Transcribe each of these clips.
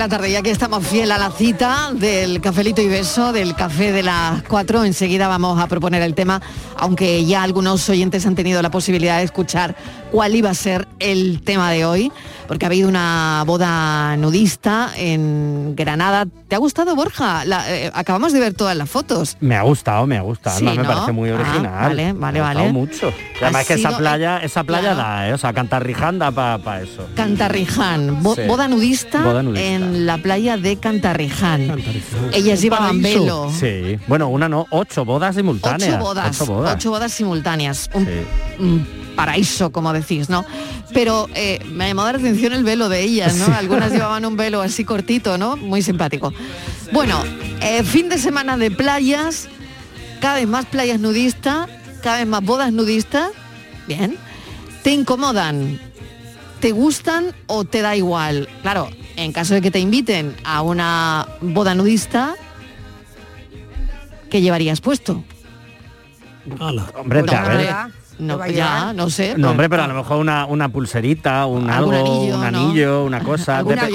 La tarde, ya que estamos fiel a la cita del cafelito y beso, del café de las 4, enseguida vamos a proponer el tema, aunque ya algunos oyentes han tenido la posibilidad de escuchar cuál iba a ser el tema de hoy, porque ha habido una boda nudista en Granada. ¿Te ha gustado, Borja? La- eh, acabamos de ver todas las fotos. Me ha gustado, me ha gustado. Sí, además ¿no? me parece muy Ah, original. vale, vale, Me ha vale. gustado mucho. Y además que esa playa, esa playa claro. da, ¿eh? o sea, Cantarriján da para eso. Cantarriján, bo- Sí. boda, nudista Boda nudista. en la playa de Cantarriján. Ellas llevaban velo. Sí. Bueno, una no, ocho bodas simultáneas. Ocho bodas, Ocho bodas. Ocho bodas simultáneas. Un, un paraíso, como decís, ¿no? Pero eh, me llamó la atención el velo de ellas, ¿no? Algunas llevaban un velo así cortito, ¿no? Muy simpático. Bueno, eh, fin de semana de playas, cada vez más playas nudistas, cada vez más bodas nudistas. Bien. ¿Te incomodan? ¿Te gustan o te da igual? Claro, en caso de que te inviten a una boda nudista, ¿qué llevarías puesto? Hombre, No, a ver. hombre, no, ya, no sé. No, hombre, pero a lo mejor una, una pulserita, un algo, anillo, un ¿no? anillo, una cosa. De- corona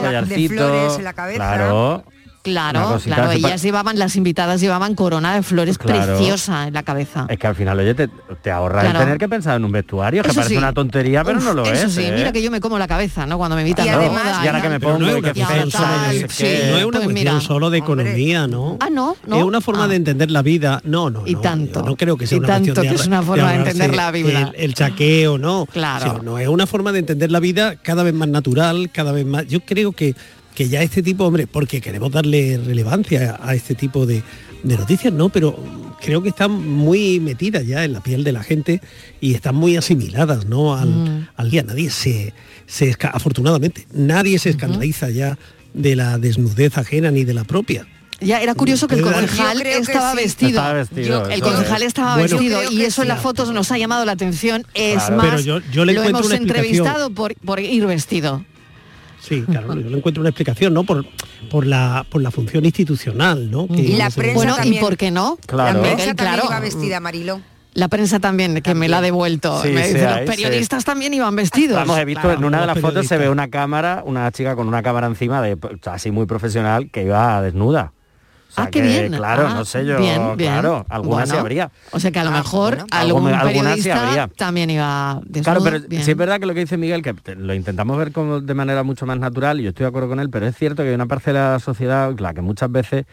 de de flores en la cabeza. Claro. Claro, claro, ellas llevaban, las invitadas llevaban corona de flores Claro. preciosa en la cabeza. Es que al final, oye, te, te ahorras Claro. el tener que pensar en un vestuario, que Eso parece sí. una tontería, pero Uf, no lo eso es. sí, ¿eh? mira que yo me como la cabeza, ¿no? Cuando me invitan Y a además- y ahora que me pongo no es una cuestión solo no de- no pues cuestión solo de economía, ¿no? Ah, no, no. Es una forma de entender la vida. No, no. Y no, tanto. no creo que sea Y una tanto cuestión de que es una forma de entender la vida. El, el chaqueo, no. Claro. No, es una forma de entender la vida cada vez más natural, cada vez más. Yo creo que, que ya este tipo, hombre, porque queremos darle relevancia a este tipo de, de noticias, no, pero creo que están muy metidas ya en la piel de la gente y están muy asimiladas, ¿no? Al, Mm. al día. Nadie se, se afortunadamente, nadie se escandaliza ya de la desnudez ajena ni de la propia. Ya era curioso que el concejal estaba sí. vestido. Estaba vestido, el concejal es. estaba Bueno, vestido y eso en las fotos nos ha llamado la atención. Es Claro. más, Pero yo- yo le lo hemos una entrevistado por, por ir vestido. Sí, claro, yo le encuentro una explicación, ¿no? Por, por la por la función institucional, ¿no? Que Y la prensa Bueno, ¿y también. por qué no? Claro. La prensa también claro. iba vestida, Marilo. La prensa también, que me la ha devuelto. Sí, me sí, dice, ahí, los periodistas también iban vestidos. Vamos, he visto Claro, en una de las fotos se ve una cámara, una chica con una cámara encima de así muy profesional que iba desnuda. Sea Ah, qué que, bien. Claro, Ah, no sé yo, bien, bien. claro, alguna Bueno, habría. O sea que a lo mejor bueno. algún Alguna- alguna sí periodista habría. también iba desnudo. Claro, pero bien. sí es verdad que lo que dice Miguel, que lo intentamos ver como de manera mucho más natural, y yo estoy de acuerdo con él, pero es cierto que hay una parcela de la sociedad, la que muchas veces,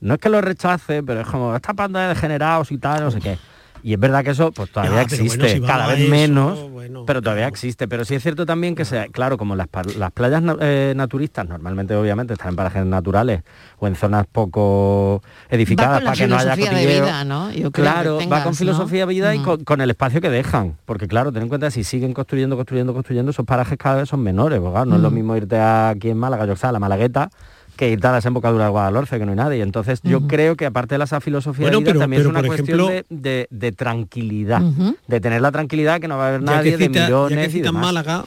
no es que lo rechace, pero es como, esta panda de degenerados y tal, no sé qué. Y es verdad que eso pues todavía Ya, existe, bueno, si vamos cada vez eso, menos, pero todavía existe. Pero sí es cierto también que, se, claro, como las, las playas eh, naturistas normalmente obviamente están en parajes naturales o en zonas poco edificadas para que no haya cotilleo. vida, ¿no? Yo claro, que va con filosofía de ¿no? vida y Mm. con, con el espacio que dejan. Porque claro, ten en cuenta, si siguen construyendo, construyendo, construyendo, esos parajes cada vez son menores. porque, claro, no es lo Mm. mismo irte aquí en Málaga, yo que sé, a la Malagueta, que irte a la desembocadura de Guadalhorce, que no hay nadie. Entonces yo creo que aparte de esa filosofía Bueno, de vida, pero- también pero, es una cuestión ejemplo- de, de- de tranquilidad. De tener la tranquilidad que no va a haber Ya nadie de ya millones que y demás. Málaga,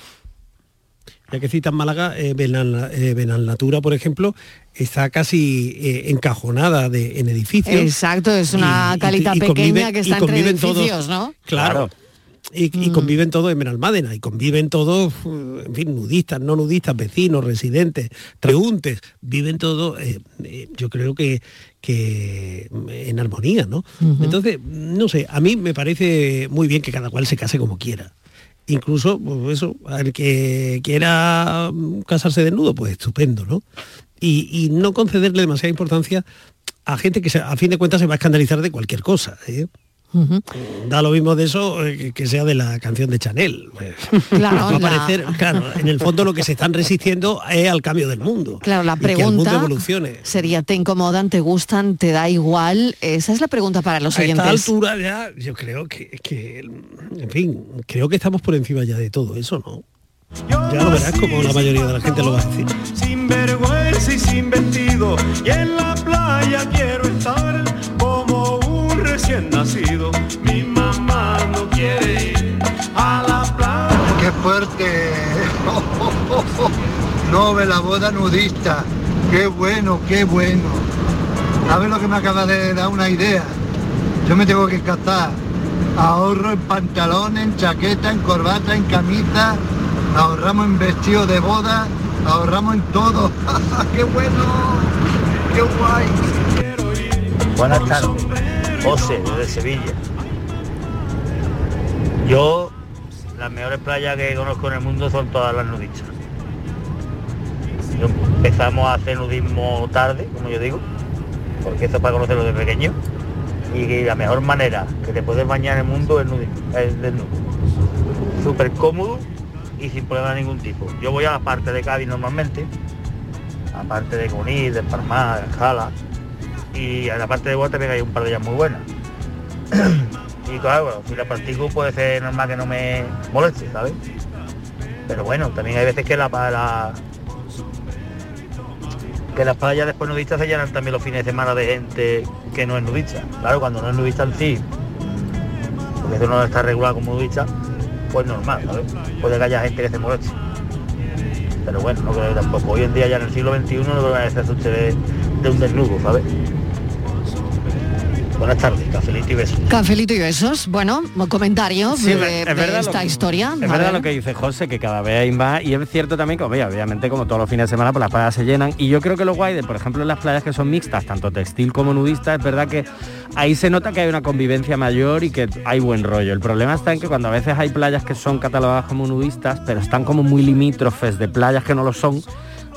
ya que citan Málaga, eh, Benal- eh, Benalnatura, por ejemplo, está casi eh, encajonada de, en edificios. Exacto, es una calita pequeña conviven- que y está entre todos- edificios, ¿no? Claro. Y, y Mm. conviven todos en Benalmádena y conviven todos, eh, en fin, nudistas, no nudistas, vecinos, residentes, transeúntes, viven todos, eh, eh, yo creo que, que en armonía, ¿no? Entonces, no sé, a mí me parece muy bien que cada cual se case como quiera. Incluso, pues eso, al que quiera mm, casarse desnudo, pues estupendo, ¿no? Y, y no concederle demasiada importancia a gente que se- a fin de cuentas se va a escandalizar de cualquier cosa. ¿eh? Da lo mismo de eso eh, que- sea de la canción de Chanel. Claro, va a la- parecer, claro, en el fondo lo que se están resistiendo es al cambio del mundo. Claro, la Y que el mundo pregunta evolucione. sería, ¿te incomodan, te gustan, te da igual? Esa es la pregunta para los A esta oyentes. altura ya, yo creo que, que, en fin, creo que estamos por encima ya de todo eso, ¿no? Ya lo verás como la mayoría de la gente lo va a decir. Sin vergüenza y sin vestido. Y en la playa quiero estar recién nacido. Mi mamá no quiere ir a la playa. ¡Qué fuerte! No ve la boda nudista. ¡Qué bueno, qué bueno! ¿Sabes lo que me acaba de dar una idea? Yo me tengo que casar. Ahorro en pantalones, en chaqueta, en corbata, en camisa. Ahorramos en vestido de boda. Ahorramos en todo. ¡Qué bueno! ¡Qué guay! Buenas tardes, José, desde Sevilla. Yo, las mejores playas que conozco en el mundo son todas las nudistas. Yo- empezamos a hacer nudismo tarde, como yo digo, porque eso es para conocerlo de pequeño. Y la mejor manera que te puedes bañar en el mundo es, nudismo, es desnudo. Súper cómodo y sin problema de ningún tipo. Yo voy a la parte de Cádiz normalmente, aparte de Conil, de Parmá, de Jala, y en la parte de Guate hay un par de ellas muy buenas. y claro, si la practico puede ser normal que no me moleste, ¿sabes? Pero bueno, también hay veces que la, la- que las playas después nudistas se llenan también los fines de semana de gente que no es nudista. Claro, cuando no es nudista en sí, porque eso no está regulado como nudista, pues normal, ¿sabes? Puede que haya gente que se moleste. Pero bueno, no creo que tampoco. Hoy en día ya en el siglo XXI no creo que asuste de, de un desnudo, ¿sabes? Buenas tardes, cafelito y besos. Cafelito y besos. Bueno, comentarios Sí, de, es esta que- historia. Es A verdad ver. lo que dice José, que cada vez hay más, y es cierto también que, obvia- obviamente, como todos los fines de semana, pues las playas se llenan. Y yo creo que lo guay de, por ejemplo, en las playas que son mixtas, tanto textil como nudista, es verdad que ahí se nota que hay una convivencia mayor y que hay buen rollo. El problema está en que cuando a veces hay playas que son catalogadas como nudistas, pero están como muy limítrofes de playas que no lo son,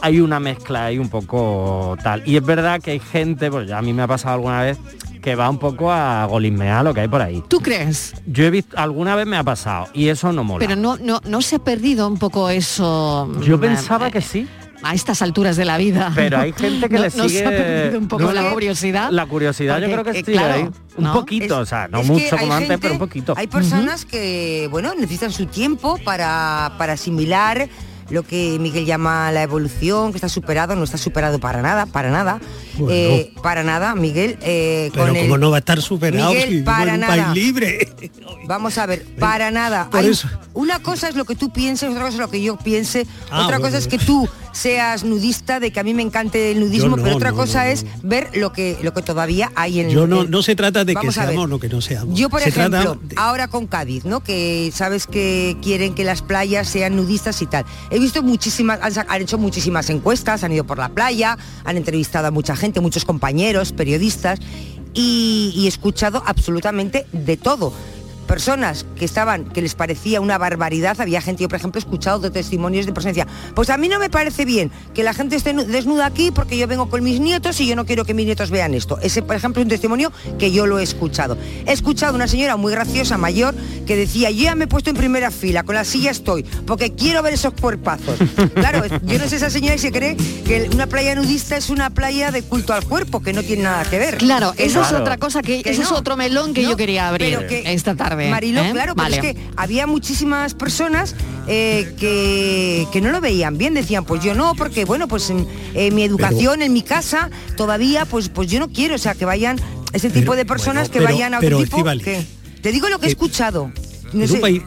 hay una mezcla ahí un poco tal. Y es verdad que hay gente, pues ya a mí me ha pasado alguna vez, que va un poco a golismear lo que hay por ahí. ¿Tú crees? Yo he visto, alguna vez me ha pasado y eso no mola. Pero no, no, no se ha perdido un poco eso. Yo mm, pensaba eh, que sí. A estas alturas de la vida. Pero hay gente que No- le sigue... se ha perdido un poco No, la curiosidad. La curiosidad yo creo que eh, claro, ahí. Un ¿no? poquito, Es- o sea, no mucho como antes, pero un poquito. Hay personas que, bueno, necesitan su tiempo para, para asimilar lo que Miguel llama la evolución, que está superado, no está superado para nada, para nada. Bueno. Eh, para nada, Miguel. eh, Pero con el- como no va a estar superado Miguel, si para un nada. país libre. Vamos a ver, para nada. Hay-. Una cosa es lo que tú pienses, otra cosa es lo que yo piense, Ah, otra bueno, cosa es que tú seas nudista, de que a mí me encante el nudismo, no, pero otra no, cosa no, es ver lo que lo que todavía hay en Yo no, no se trata de que seamos o no que no seamos. Yo, por Se ejemplo, de- ahora con Cádiz, ¿no? Que sabes que quieren que las playas sean nudistas y tal. He visto muchísimas, han, hecho muchísimas encuestas, han ido por la playa, han entrevistado a mucha gente, muchos compañeros, periodistas, y, y he escuchado absolutamente de todo. Personas que estaban, que les parecía una barbaridad, había gente, yo por ejemplo he escuchado de testimonios de decían, pues a mí no me parece bien que la gente esté nu- desnuda aquí porque yo vengo con mis nietos y yo no quiero que mis nietos vean esto. Ese, por ejemplo, es un testimonio que yo lo he escuchado. He escuchado una señora muy graciosa, mayor, que decía, yo ya me he puesto en primera fila, con la silla estoy, porque quiero ver esos cuerpazos. Claro, yo no sé esa señora y se cree que una playa nudista es una playa de culto al cuerpo, que no tiene nada que ver. Claro, esa no. es otra cosa que, Que ese es otro melón que No, yo quería abrir esta tarde. Mariló, ¿eh? claro, pero es que había muchísimas personas eh, que, que no lo veían bien, decían, pues yo no, porque bueno, pues en, en mi educación, en mi casa, todavía, pues, pues yo no quiero, o sea, que vayan ese tipo Pero, de personas bueno, que pero- vayan a otro pero, tipo. Que- te digo lo que he escuchado. No en sé. un país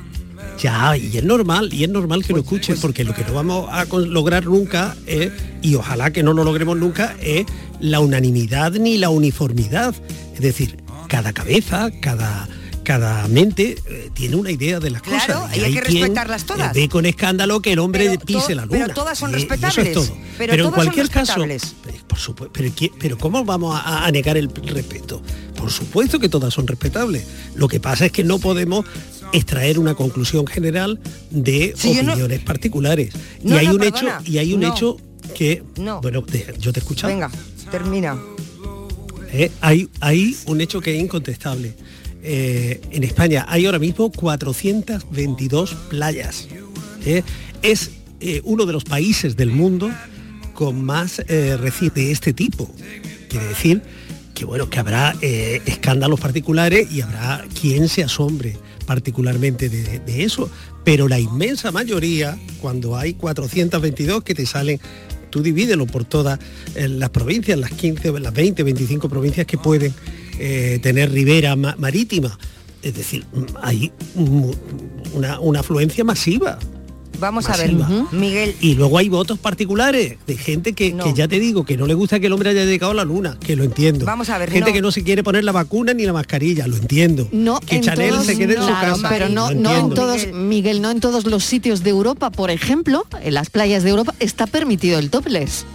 Ya, y es normal, y es normal que lo escuches, porque lo que no vamos a lograr nunca es, y ojalá que no lo logremos nunca, es la unanimidad ni la uniformidad. Es decir, cada cabeza, cada cada mente eh, tiene una idea de las Claro, cosas. y hay que respetarlas todas. eh, ve con escándalo que el hombre Pero pise la luna. pero todas son Y- y eso respetables. es todo. Pero en todas cualquier caso, respetables. eh, por supuesto, pero, ¿qui- pero ¿cómo vamos a, a negar el respeto? Por supuesto que todas son respetables. Lo que pasa es que no podemos extraer una conclusión general de Sí, yo no- opiniones particulares. No, y hay no, un perdona. hecho y hay un hecho que No. bueno, yo te he escuchado. Venga, termina. Eh, hay, hay un hecho que es incontestable. Eh, en España hay ahora mismo 422 playas. Eh, es eh, uno de los países del mundo con más eh, reci- de este tipo. Quiere decir que bueno, que habrá escándalos particulares y habrá quien se asombre particularmente de, de eso. Pero la inmensa mayoría, cuando hay 422 que te salen, tú divídelo por todas las provincias, las 15, las 20, 25 provincias que pueden eh, tener ribera ma- marítima. Es decir, hay una, una afluencia masiva. Vamos a ver, Miguel. Y luego hay votos particulares de gente que, No. que ya te digo, que no le gusta que el hombre haya llegado a la luna, que lo entiendo. Vamos a ver, Gente no. que no se quiere poner la vacuna ni la mascarilla, lo entiendo. No que en Chanel todos, se quede en su claro, casa. pero no, no en todos, Miguel, no en todos los sitios de Europa, por ejemplo, en las playas de Europa está permitido el topless.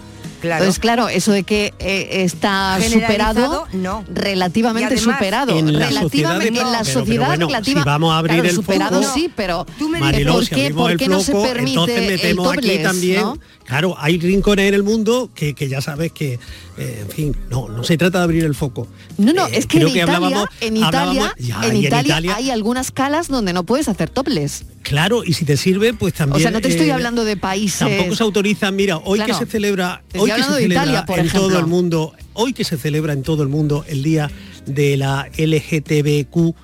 Claro. Entonces, claro, eso de que eh, está superado, no. relativamente además, superado, En la relativamente sociedad en la pero- pero sociedad bueno, relativa, si vamos a abrir claro, el superado foco, sí, pero Tú me Mariló, ¿por si qué, por no se permite entonces el metemos aquí topless, también, ¿no? Claro, hay rincones en el mundo que, que ya sabes que, eh, en fin, no, no se trata de abrir el foco. No, no, Eh, es que en Italia, hablábamos- en Italia, hablábamos- ya, en Italia hay algunas calas donde no puedes hacer topless. Claro, y si te sirve, pues también. O sea, no te estoy eh, hablando de países. Tampoco se autoriza, mira, hoy Claro. que se celebra, hoy que se celebra Italia, por en todo el mundo, hoy que se celebra en todo el mundo el día de la LGTBQ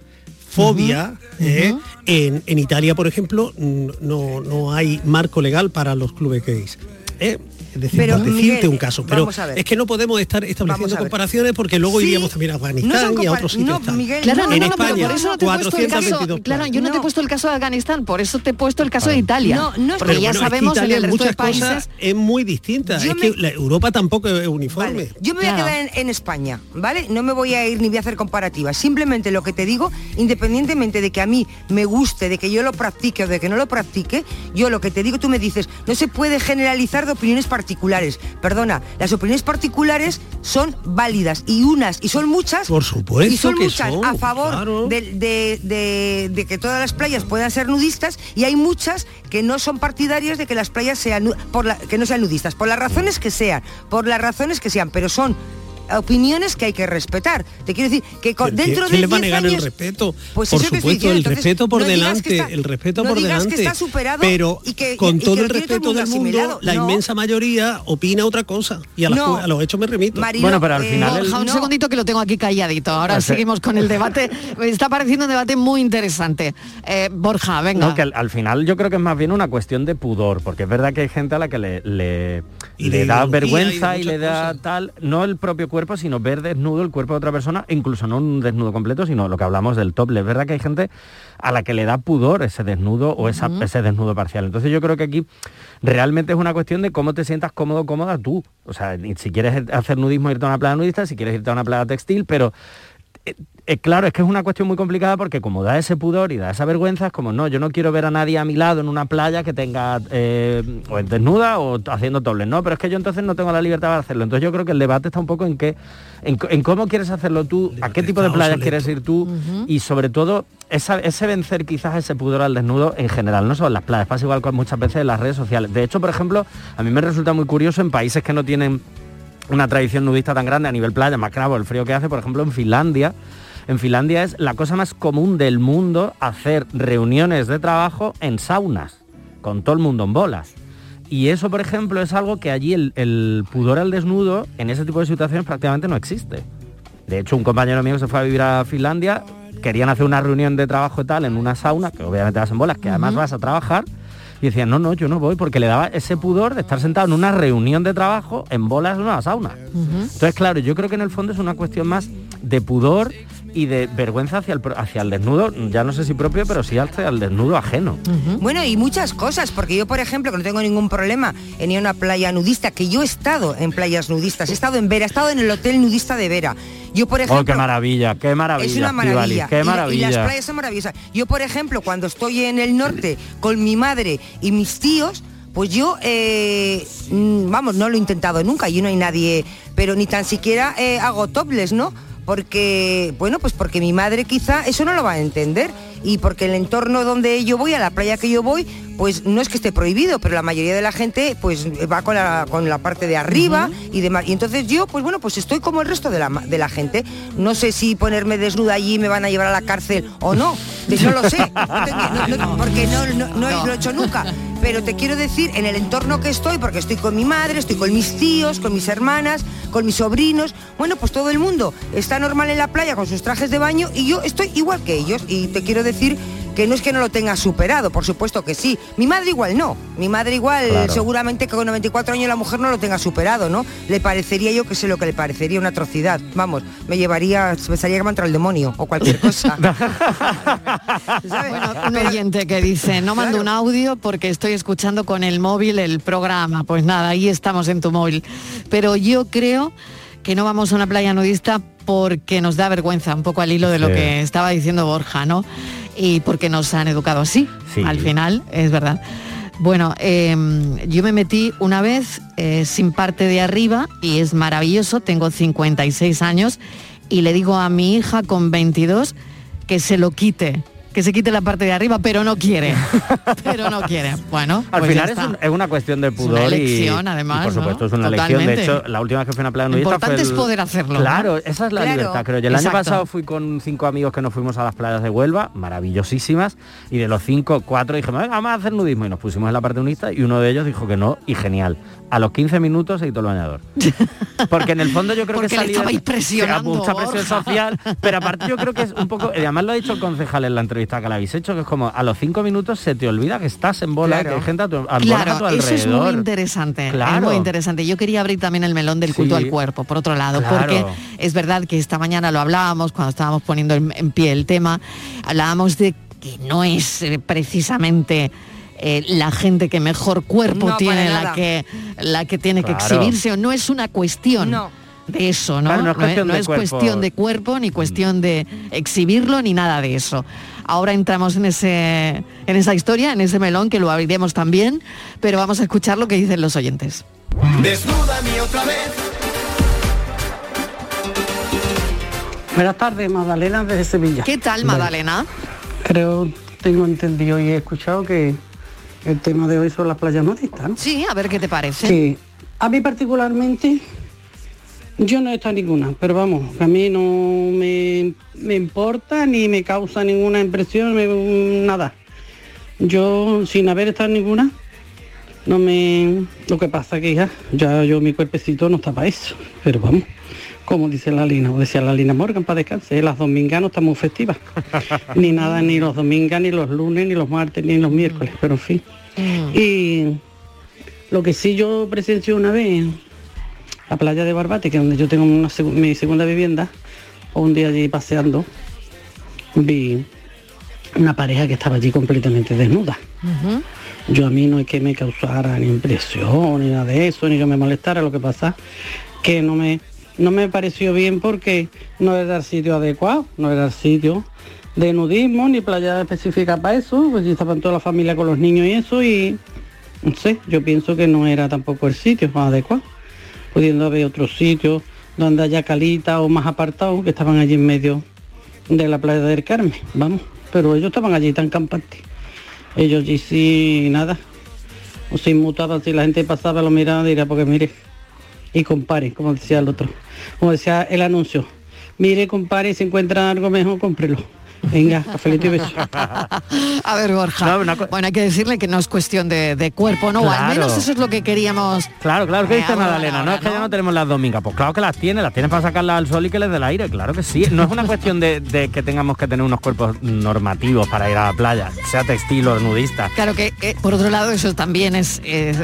fobia, eh, en, en Italia, por ejemplo, no, no hay marco legal para los clubes gays. Eh. Es decir, Pero, por decirte Miguel, un caso, pero vamos a ver. es que no podemos estar estableciendo comparaciones porque luego Sí, iríamos también a Afganistán y a otros sitios. no, tal. Miguel, Claro, no, en España, no te he puesto el caso. 422 Claro, yo no, te he puesto el caso de Afganistán, por eso te he puesto el caso de Italia. No, no es porque Pero ya bueno, es que sabemos Italia en el resto de muchas países. cosas es muy distinta. Yo es que la- Europa tampoco es uniforme. Vale, Yo me voy Claro. a quedar en, en España, ¿vale? No me voy a ir ni voy a hacer comparativas. Simplemente lo que te digo, independientemente de que a mí me guste, de que yo lo practique o de que no lo practique, yo lo que te digo, tú me dices, no se puede generalizar de opiniones particulares. Perdona, las opiniones particulares son válidas y unas, y son muchas. Por supuesto Y son que muchas son, a favor claro. de, de- de- de que todas las playas puedan ser nudistas y hay muchas que no son partidarias de que las playas sean por la- que no sean nudistas, por las razones que sean, por las razones que sean, pero son opiniones que hay que respetar. Te quiero decir que con- ¿Quién- dentro quién de le va a 10 negar el años- respeto? Pues por supuesto, diciendo. el Entonces, respeto por no delante, que está- el respeto no por digas delante. que está superado pero y que- con y que todo el tiene todo el respeto del mundo, asimilado. la No. inmensa mayoría opina otra cosa. Y a, las a los hechos me remito. Marilo, Bueno, pero al eh, final el- Borja, un no. segundito que lo tengo aquí calladito. Ahora Ah, seguimos con el debate. Me está pareciendo un debate muy interesante. Eh, Borja, venga. No, que al, al final yo creo que es más bien una cuestión de pudor, porque es verdad que hay gente a la que le, le, Y le da vergüenza y y, le da cosas. tal, no el propio cuerpo, sino ver desnudo el cuerpo de otra persona, incluso no un desnudo completo, sino lo que hablamos del tople. Es verdad que hay gente a la que le da pudor ese desnudo o esa- ese desnudo parcial. Entonces yo creo que aquí realmente es una cuestión de cómo te sientas cómodo, cómoda tú. O sea, si quieres hacer nudismo, irte a una playa nudista, si quieres irte a una playa textil, pero eh, claro, es que es una cuestión muy complicada porque como da ese pudor y da esa vergüenza, es como, no, yo no quiero ver a nadie a mi lado en una playa que tenga eh, o en desnuda o haciendo tobles, no, pero es que yo entonces no tengo la libertad de hacerlo. Entonces yo creo que el debate está un poco en qué, en, cómo quieres hacerlo tú, a qué tipo de playas quieres ir tú y sobre todo esa- ese vencer quizás ese pudor al desnudo en general, no solo en las playas, pasa igual con muchas veces en las redes sociales. De hecho, por ejemplo, a mí me resulta muy curioso en países que no tienen una tradición nudista tan grande a nivel playa, más claro, el frío que hace, por ejemplo, en Finlandia. En Finlandia es la cosa más común del mundo hacer reuniones de trabajo en saunas, con todo el mundo en bolas. Y eso, por ejemplo, es algo que allí el, el pudor al desnudo en ese tipo de situaciones prácticamente no existe. De hecho, un compañero mío que se fue a vivir a Finlandia, querían hacer una reunión de trabajo y tal en una sauna, que obviamente vas en bolas, que además vas a trabajar, y decían, no, no, yo no voy, porque le daba ese pudor de estar sentado en una reunión de trabajo en bolas en una sauna. Entonces, claro, yo creo que en el fondo es una cuestión más de pudor y de vergüenza hacia el, hacia el desnudo, ya no sé si propio, pero sí hacia el desnudo ajeno. Bueno, y muchas cosas, porque yo, por ejemplo, que no tengo ningún problema en ir a una playa nudista, que yo he estado en playas nudistas, he estado en Vera, he estado en el hotel nudista de Vera. Yo, por ejemplo... Oh, qué maravilla, qué maravilla. Es una maravilla. qué Y- Y, maravilla. las playas son maravillosas. Yo, por ejemplo, cuando estoy en el norte con mi madre y mis tíos, pues yo, eh, mm, vamos, no lo he intentado nunca y no hay nadie, pero ni tan siquiera eh, hago topless, ¿no? Porque, bueno, pues porque mi madre quizá eso no lo va a entender y porque el entorno donde yo voy, a la playa que yo voy, pues no es que esté prohibido, pero la mayoría de la gente pues va con la, con la parte de arriba y demás. Y entonces yo, pues bueno, pues estoy como el resto de la, de la gente. No sé si ponerme desnuda allí me van a llevar a la cárcel o no. No lo sé, No no- porque no, no- no lo he hecho nunca. Pero te quiero decir, en el entorno que estoy, porque estoy con mi madre, estoy con mis tíos, con mis hermanas, con mis sobrinos, bueno, pues todo el mundo está normal en la playa con sus trajes de baño y yo estoy igual que ellos. Y te quiero decir que no es que no lo tenga superado, por supuesto que sí. Mi madre igual no. Mi madre igual Claro. seguramente que con 94 años la mujer no lo tenga superado, ¿no? Le parecería yo que sé lo que le parecería una atrocidad. Vamos, me llevaría, pensaría que me ha entrado el demonio o cualquier cosa. ¿Sabes? Bueno, un oyente que dice, no mando un audio porque estoy escuchando con el móvil el programa. Pues nada, ahí estamos en tu móvil. Pero yo creo que no vamos a una playa nudista porque nos da vergüenza, un poco al hilo de lo Sí. que estaba diciendo Borja, ¿no? Y porque nos han educado así, Sí. al final, es verdad. Bueno, eh, yo me metí una vez eh, sin parte de arriba y es maravilloso, tengo 56 años y le digo a mi hija con 22 que se lo quite, que se quite la parte de arriba, pero no quiere. pero no quiere. Bueno, Al pues ya final es, está. un- es una cuestión de pudor y- elección, y, además, por ¿no? supuesto es una elección. De Totalmente. hecho, la última vez que fui a una playa Lo nudista importante fue es poder hacerlo, ¿no? Claro, esa es la Claro. libertad, creo yo. El año pasado fui con cinco amigos que nos fuimos a las playas de Huelva, maravillosísimas, y de los cinco, cuatro dijimos, "Venga, vamos a hacer nudismo y nos pusimos en la parte nudista y uno de ellos dijo que no y genial. A los 15 minutos se quitó el bañador. Porque en el fondo yo creo Porque que le salí de- estabais presionando, mucha presión social, pero aparte yo creo que es un poco, y además lo ha dicho el concejal en la entrevista que le habéis hecho, que es como a los cinco minutos se te olvida que estás en bola, Claro. que hay gente a tu, a, bola a tu Claro, eso es muy interesante. Es Claro. muy interesante. Yo quería abrir también el melón del culto Sí. al cuerpo, por otro lado, Claro. porque es verdad que esta mañana lo hablábamos cuando estábamos poniendo en, en pie el tema, hablábamos de que no es eh, precisamente eh, la gente que mejor cuerpo No, tiene la que la que tiene que exhibirse o no es una cuestión No. de eso, ¿no? Claro, no es cuestión no de es cuerpo. cuestión de cuerpo ni cuestión de exhibirlo ni nada de eso. Ahora entramos en ese en esa historia, en ese melón que lo abriremos también, pero vamos a escuchar lo que dicen los oyentes. Desnúdame otra vez. Buenas tardes, Magdalena desde Sevilla. ¿Qué tal, Magdalena? Creo, tengo entendido y he escuchado que el tema de hoy son las playas nudistas, ¿no? Sí, a ver qué te parece. Que a mí particularmente, yo no he estado en ninguna, pero vamos, a mí no me, me importa ni me causa ninguna impresión, me- nada. Yo, sin haber estado ninguna, no me... Lo que pasa que ya, ya yo mi cuerpecito no está para eso, pero vamos. Como dice la Lina, o decía la Lina Morgan, para descansar, las domingas no estamos festivas. ni nada, ni los domingos, ni los lunes, ni los martes, ni los miércoles, pero en fin. Y lo que sí yo presencié una vez la playa de Barbate, que es donde yo tengo una mi segunda vivienda, o un día allí paseando, vi una pareja que estaba allí completamente desnuda. Yo a mí no es que me causara ni impresión ni nada de eso, ni que me molestara, lo que pasa que no me, no me pareció bien porque no era el sitio adecuado, no era el sitio de nudismo ni playa específica para eso, pues estaban toda la familia con los niños y eso y no sé, yo pienso que no era tampoco el sitio adecuado, pudiendo haber otros sitios donde haya calita o más apartados que estaban allí en medio de la playa del Carmen, vamos, pero ellos estaban allí tan campantes. Ellos allí sí, nada. O se inmutaban, si la gente pasaba, lo miraba, diría, porque mire, y compare, como decía el otro. Como decía el anuncio. Mire, compare, si encuentra algo mejor, cómprelo. Venga, cafelito y beso. A ver, Borja. Bueno, hay que decirle que no es cuestión de, de cuerpo, ¿no? O al menos eso es lo que queríamos. Claro, claro, que dice ahora, Magdalena, no es que ya no tenemos las domingas, pues claro que las tiene, las tiene para sacarlas al sol y que les dé el aire, claro que sí. No es una cuestión de, de que tengamos que tener unos cuerpos normativos para ir a la playa, sea textil o nudista. Claro que, eh, por otro lado, eso también es... eh,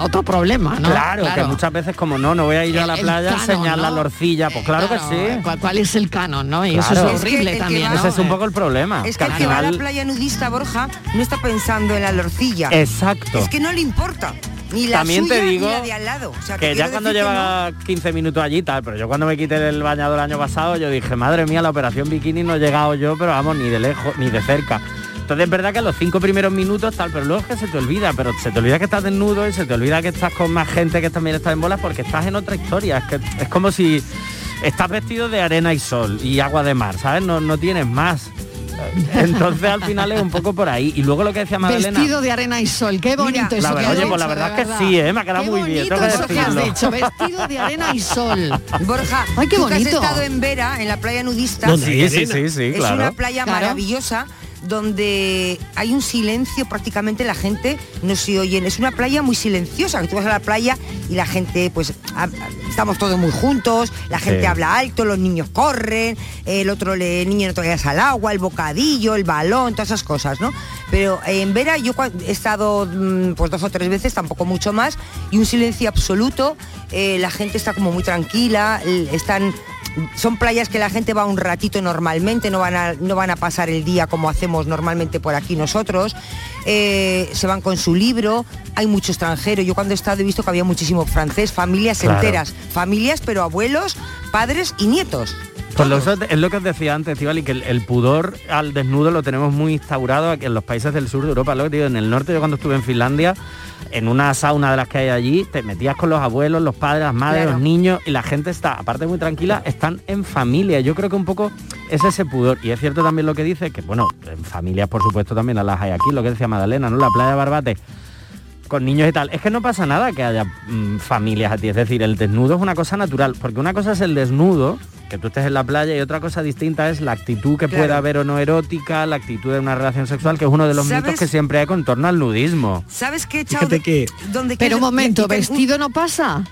otro problema, ¿no? Claro, que muchas veces como no, no voy a ir a la El playa a enseñar la ¿no? lorcilla, pues claro, Claro, que sí. ¿Cuál, cuál es el canon, no? Y Claro. eso es horrible que también, va- ¿no? Ese es un poco el problema. Es que el que va a la playa nudista, Borja, no está pensando en la lorcilla. Exacto. Es que no le importa. Ni la También suya te digo ni la de al lado. O sea, que ya cuando lleva 15 minutos allí tal, pero yo cuando me quité el bañador el año pasado, yo dije, madre mía, la operación bikini no he llegado yo, pero vamos, ni de lejos, ni de cerca. Entonces es verdad que los cinco primeros minutos tal, pero luego es que se te olvida, pero se te olvida que estás desnudo y se te olvida que estás con más gente que también está en bolas porque estás en otra historia. Es que es como si estás vestido de arena y sol y agua de mar, ¿sabes? No, no tienes más. Entonces al final es un poco por ahí. Y luego lo que decía Magdalena. Vestido de arena y sol, qué bonito Mira, eso la verdad- oye, pues la verdad es que sí, ¿eh? Me ha quedado Qué muy bien, bonito tengo que eso que has dicho, vestido de arena y sol. Borja, Ay, qué tú que has bonito. estado en Vera, en la playa nudista, ¿Dónde? Sí, sí, sí, sí, es claro. una playa Claro. maravillosa donde hay un silencio prácticamente la gente no se oye es una playa muy silenciosa que tú vas a la playa y la gente pues estamos todos muy juntos la gente Sí. habla alto los niños corren el otro le niño no te vayas al agua el bocadillo el balón todas esas cosas no pero en Vera yo he estado mm, pues dos o tres veces tampoco mucho más y un silencio absoluto eh, la gente está como muy tranquila están son playas que la gente va un ratito normalmente, no van a, no van a pasar el día como hacemos normalmente por aquí nosotros. Eh, se van con su libro, hay mucho extranjero. Yo cuando he estado he visto que había muchísimo francés, familias Claro. enteras, familias, pero abuelos, padres y nietos. Pues lo, es lo que os decía antes, Estivali, que el, el pudor al desnudo lo tenemos muy instaurado aquí en los países del sur de Europa. Lo que te digo, en el norte, yo cuando estuve en Finlandia, en una sauna de las que hay allí, te metías con los abuelos, los padres, las madres, Claro. los niños, y la gente está, aparte muy tranquila, están en familia. Yo creo que un poco es ese pudor. Y es cierto también lo que dice, que bueno, en familias por supuesto también las hay aquí, lo que decía Madalena, ¿no? La playa de Barbate con niños y tal. Es que no pasa nada que haya mm, familias a ti. Es decir, el desnudo es una cosa natural. Porque una cosa es el desnudo, que tú estés en la playa, y otra cosa distinta es la actitud que Claro. pueda haber o no erótica, la actitud de una relación sexual, que es uno de los ¿Sabes? mitos que siempre hay con torno al nudismo. ¿Sabes qué de- que donde Pero un momento, ¿vestido no pasa?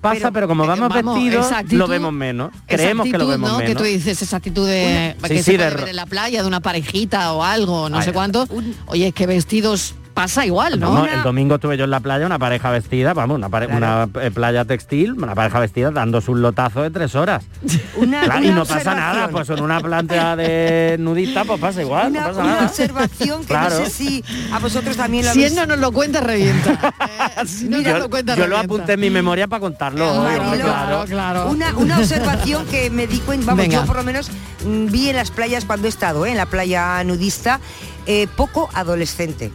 Pasa, pero, Pero, como vamos, vamos, vestidos, actitud- lo vemos menos. Creemos que lo vemos ¿no? menos. Que tú dices, esa actitud de Una- que Sí, se sí, puede de ver en la playa de una parejita o algo, no Ay, sé cuánto. Oye, es que vestidos pasa igual, ¿no? El domingo estuve yo en la playa, una pareja vestida, vamos, una, pare- una, eh, playa textil, una pareja vestida dando sus lotazos de tres horas. Una, Claro, y no pasa nada, pues en una planta de nudista, pues pasa igual, una, no pasa una nada. observación que Claro. no sé si a vosotros también lo Si él no nos lo cuenta, revienta. Eh, si no nos yo lo cuenta, yo lo revienta. apunté en mi memoria para contarlo hoy, Marilo, claro. claro. Una, una observación que me di cuenta, vamos, Venga. yo por lo menos mm, vi en las playas cuando he estado, ¿eh? en la playa nudista, eh, poco adolescente.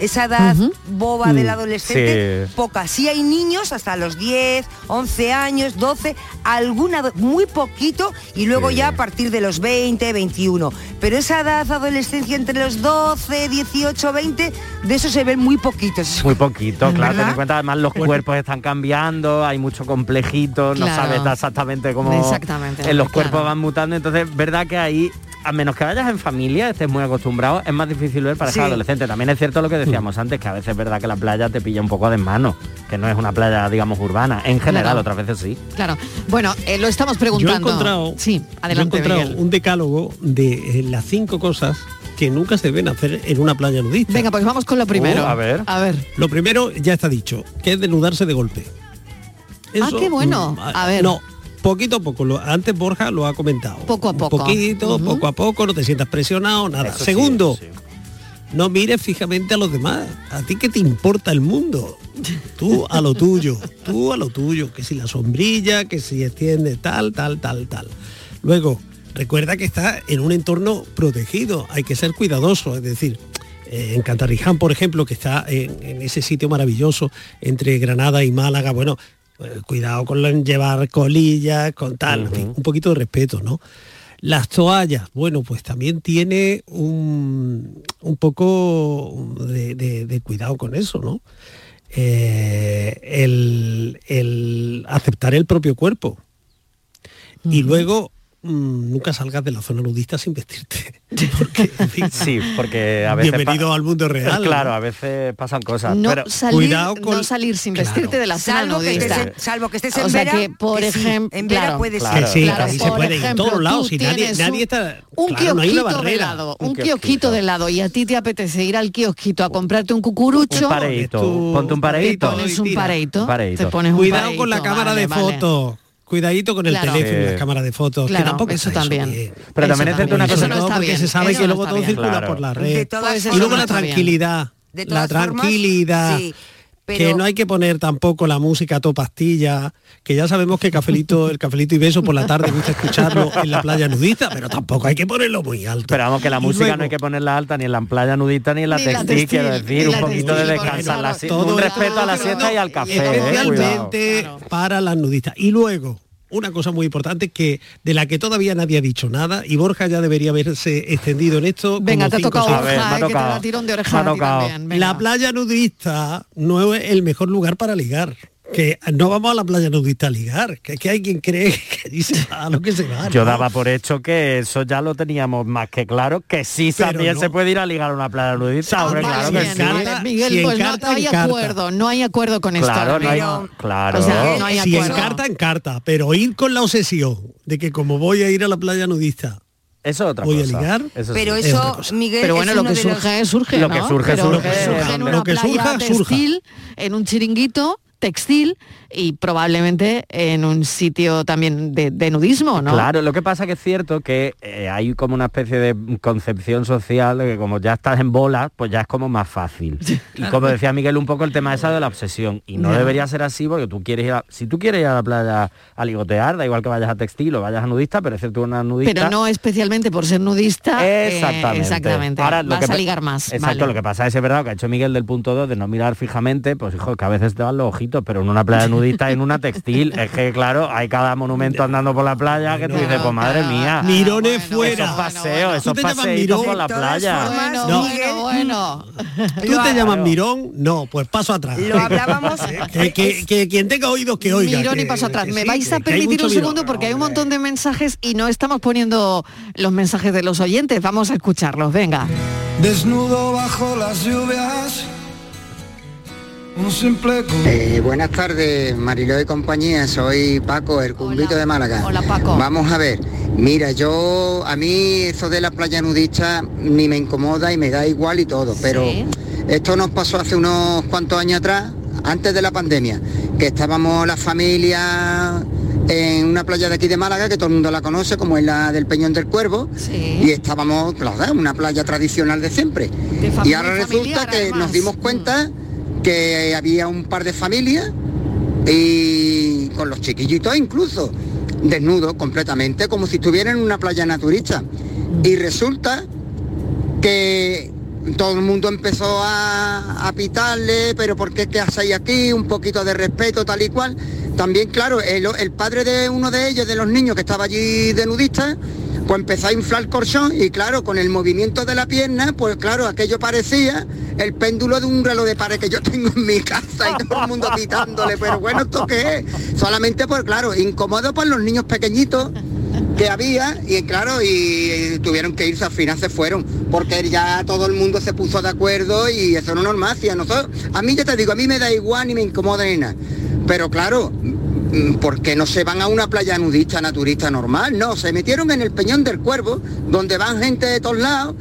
Esa edad Ujú. boba del Mm, adolescente, sí. poca. Sí hay niños hasta los 10, 11 años, 12, alguna, muy poquito, y luego Sí. ya a partir de los 20, 21. Pero esa edad adolescencia entre los 12, 18, 20, de eso se ven muy poquitos. Muy poquito, claro, ten en cuenta además los cuerpos están cambiando, hay mucho complejito, no Claro. sabes exactamente cómo Exactamente, en los claro. cuerpos van mutando, entonces verdad que ahí a menos que vayas en familia, estés muy acostumbrado, es más difícil ver para Sí. ser adolescente. También es cierto lo que decíamos antes, que a veces es verdad que la playa te pilla un poco a desmano, que no es una playa, digamos, urbana. En general, Claro. otras veces sí. Claro. Bueno, eh, lo estamos Yo he preguntando. encontrado, Sí, yo he adelante, encontrado Miguel. un decálogo de eh, las cinco cosas que nunca se deben hacer en una playa nudista. Venga, pues vamos con lo primero. Uh, a ver. A ver. Lo primero ya está dicho, que es desnudarse de golpe. Ah, qué bueno. mm, A ver. No, poquito a poco. Lo- antes Borja lo ha comentado. Poco a poco. Un poquito, poco a poco, no te sientas presionado, nada. Eso Segundo, sí. no mires fijamente a los demás. ¿A ti qué te importa el mundo? Tú a lo tuyo, tú a lo tuyo. Que si la sombrilla, que si extiende tal, tal, tal, tal. Luego, recuerda que está en un entorno protegido. Hay que ser cuidadoso. Es decir, eh, en Cantarriján, por ejemplo, que está en, en ese sitio maravilloso entre Granada y Málaga, bueno, cuidado con llevar colillas, con tal, un poquito de respeto, ¿no? Las toallas, bueno, pues también tiene un, un poco de, de- de cuidado con eso, ¿no? Eh, el, el aceptar el propio cuerpo. Y luego mm, nunca salgas de la zona nudista sin vestirte. Porque, en fin, Sí, porque a veces... Bienvenido al mundo real. Claro, a veces pasan cosas. No, pero salir, cuidado con- no salir sin Claro. vestirte de la zona Salvo que, estés salvo que estés en O sea Vera, que, por ejemplo, en Vera claro, claro. Sí, ahí se en todos lados. Y nadie, está. Un claro, no kiosquito de barrera. helado, Un un kiosquito. kiosquito de helado y a ti te apetece ir al kiosquito a comprarte un cucurucho, un pareíto, tu- ponte un pareíto. pones un tira. pareito, te pones un Cuidado con la cámara de fotos. Cuidadito con el Claro. teléfono y Sí. la cámara de fotos. Claro, que tampoco eso también. bien. Pero Eso también es cierto una Eso cosa. no porque bien, se sabe eso que no luego todo bien. circula Claro. por la red. Pues eso y luego la tranquilidad. De La tranquilidad. Que no hay que poner tampoco la música a to pastilla, que ya sabemos que Cafelito, el Cafelito y Beso por la tarde gusta escucharlo en la playa nudista, pero tampoco hay que ponerlo muy alto. Pero vamos, que la Y música luego- no hay que ponerla alta ni en la playa nudita ni en la Ni la textil, quiero decir, un poquito de textil, descansar, la claro, un todo respeto a la siesta y al café, eh, especialmente para las nudistas. Y luego, una cosa muy importante que de la que todavía nadie ha dicho nada y Borja ya debería haberse extendido en esto. Venga, como te ha tocado eh, que te tocado. da tirón de oreja. La playa nudista no es el mejor lugar para ligar. Que no vamos a la playa nudista a ligar. Que, que hay quien cree que dice a lo que se va. Yo ¿no? daba por hecho que eso ya lo teníamos más que claro, que sí Pero también no. se puede ir a ligar a una playa nudista, hombre, Vale, claro si que bien, sí. encarta- vale. Miguel, si pues no, encarta, no hay encarta. acuerdo, no hay acuerdo con esto. Claro, no hay, Pero- claro. O sea, no hay si encarta, encarta. Pero ir con la obsesión de que como voy a ir a la playa nudista, eso es otra voy a cosa. ligar, Eso Pero sí. Eso. Miguel, Pero bueno, es lo que los- surge, surge, Lo que ¿no? surge, Pero surge, surge en hombre. una Lo que playa surja, surja. textil, en un chiringuito textil y probablemente en un sitio también de, de nudismo, ¿no? Claro, lo que pasa que es cierto que eh, hay como una especie de concepción social de que como ya estás en bolas, pues ya es como más fácil. Y como decía Miguel, un poco el tema esa de la obsesión. Y no debería ser así porque tú quieres ir a, si tú quieres ir a la playa a ligotear, da igual que vayas a textil o vayas a nudista, pero es cierto una nudista. Pero no especialmente por ser nudista. eh, Exactamente. exactamente. Ahora, lo Vas que a ligar más. Exacto, vale. lo que pasa es, es verdad, que ha hecho Miguel del punto 2 de no mirar fijamente, pues hijo, que a veces te van los ojitos, pero en una playa nudista, en una textil, es que claro, hay cada monumento andando por la playa que tú No, dices, pues madre mía. Mirones bueno, fuera. Esos paseos, bueno. esos ¿Tú te Mirón? por la playa. Bueno, No. bueno, bueno. ¿Tú te llamas. Mirón? No, pues paso atrás. Lo hablábamos... Que, que- que quien tenga oídos que oiga. Mirón y paso atrás. Me vais a permitir un segundo porque hay un montón de mensajes y no estamos poniendo los mensajes de los oyentes. Vamos a escucharlos. Venga. Desnudo bajo las lluvias. Un simple Eh, buenas tardes, Mariló y compañía. Soy Paco, el cumbito de Málaga. Hola, Paco. Vamos a ver. Mira, yo a mí eso de la playa nudista ni me incomoda y me da igual y todo, pero Sí. esto nos pasó hace unos cuantos años atrás, antes de la pandemia, que estábamos la familia en una playa de aquí de Málaga, que todo el mundo la conoce, como es la del Peñón del Cuervo, Sí. y estábamos, claro, en una playa tradicional de siempre. De y ahora resulta familiar, que además. nos dimos cuenta que había un par de familias y con los chiquillitos incluso, desnudos completamente, como si estuvieran en una playa naturista. Y resulta que todo el mundo empezó a, pitarle, pero ¿por qué qué hacéis aquí? Un poquito de respeto, tal y cual. También, claro, el, el padre de uno de ellos, de los niños que estaba allí de nudista, pues empezó a inflar el colchón y claro, con el movimiento de la pierna, pues claro, aquello parecía el péndulo de un reloj de pared que yo tengo en mi casa y todo el mundo pitándole, pero bueno, ¿esto qué es? Solamente pues claro, incómodo por los niños pequeñitos que había y claro y tuvieron que irse al final se fueron porque ya todo el mundo se puso de acuerdo y eso no es normal si a nosotros a mí ya te digo a mí me da igual ni me incomoda ni nada pero claro mm, ¿por qué no se van a una playa nudista naturista normal? No, se metieron en el Peñón del Cuervo donde van gente de todos lados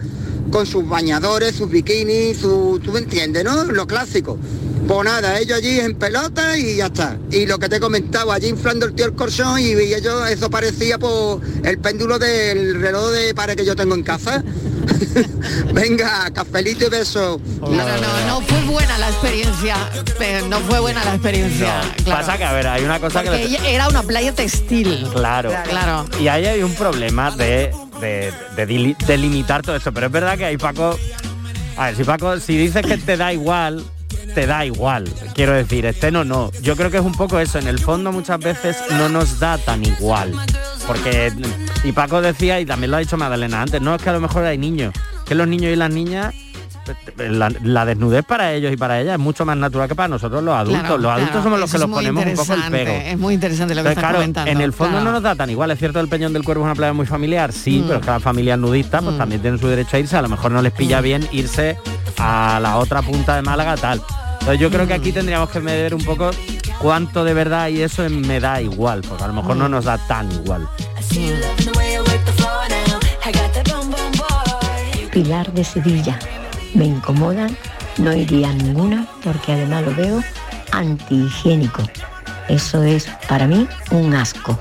con sus bañadores, sus bikinis, su, tú me entiendes, ¿no? Lo clásico. Pues nada, ellos allí en pelota y ya está. Y lo que te he comentado, allí inflando el tío el colchón y veía yo, eso parecía por el péndulo del reloj de pared que yo tengo en casa. Venga, cafelito y beso. No, no, no, no fue buena la experiencia. No fue buena la experiencia. No, claro. Pasa que, a ver, hay una cosa Porque que... era una playa textil. Claro. Claro. Y ahí hay un problema de, de, de delimitar todo esto. Pero es verdad que hay Paco. A ver, si Paco, si dices que te da igual, te da igual. Quiero decir, estén o no. Yo creo que es un poco eso. En el fondo muchas veces no nos da tan igual. Porque, y Paco decía, y también lo ha dicho Madalena antes, no es que a lo mejor hay niños, que los niños y las niñas la, la desnudez para ellos y para ellas es mucho más natural que para nosotros los adultos. Claro, los adultos claro, somos los que los ponemos un poco el pego. Es muy interesante lo que Entonces, estás claro, comentando. en el fondo claro. no nos da tan igual. Es cierto, el Peñón del Cuervo es una playa muy familiar, sí, Mm. pero es que las familias nudistas pues también tienen su derecho a irse. A lo mejor no les pilla bien irse a la otra punta de Málaga tal. Entonces yo creo que Mm. aquí tendríamos que medir un poco cuánto de verdad y eso en me da igual, porque a lo mejor Mm. no nos da tan igual. Pilar de Sevilla. Me incomodan, no iría a ninguna porque además lo veo antihigiénico. Eso es para mí un asco.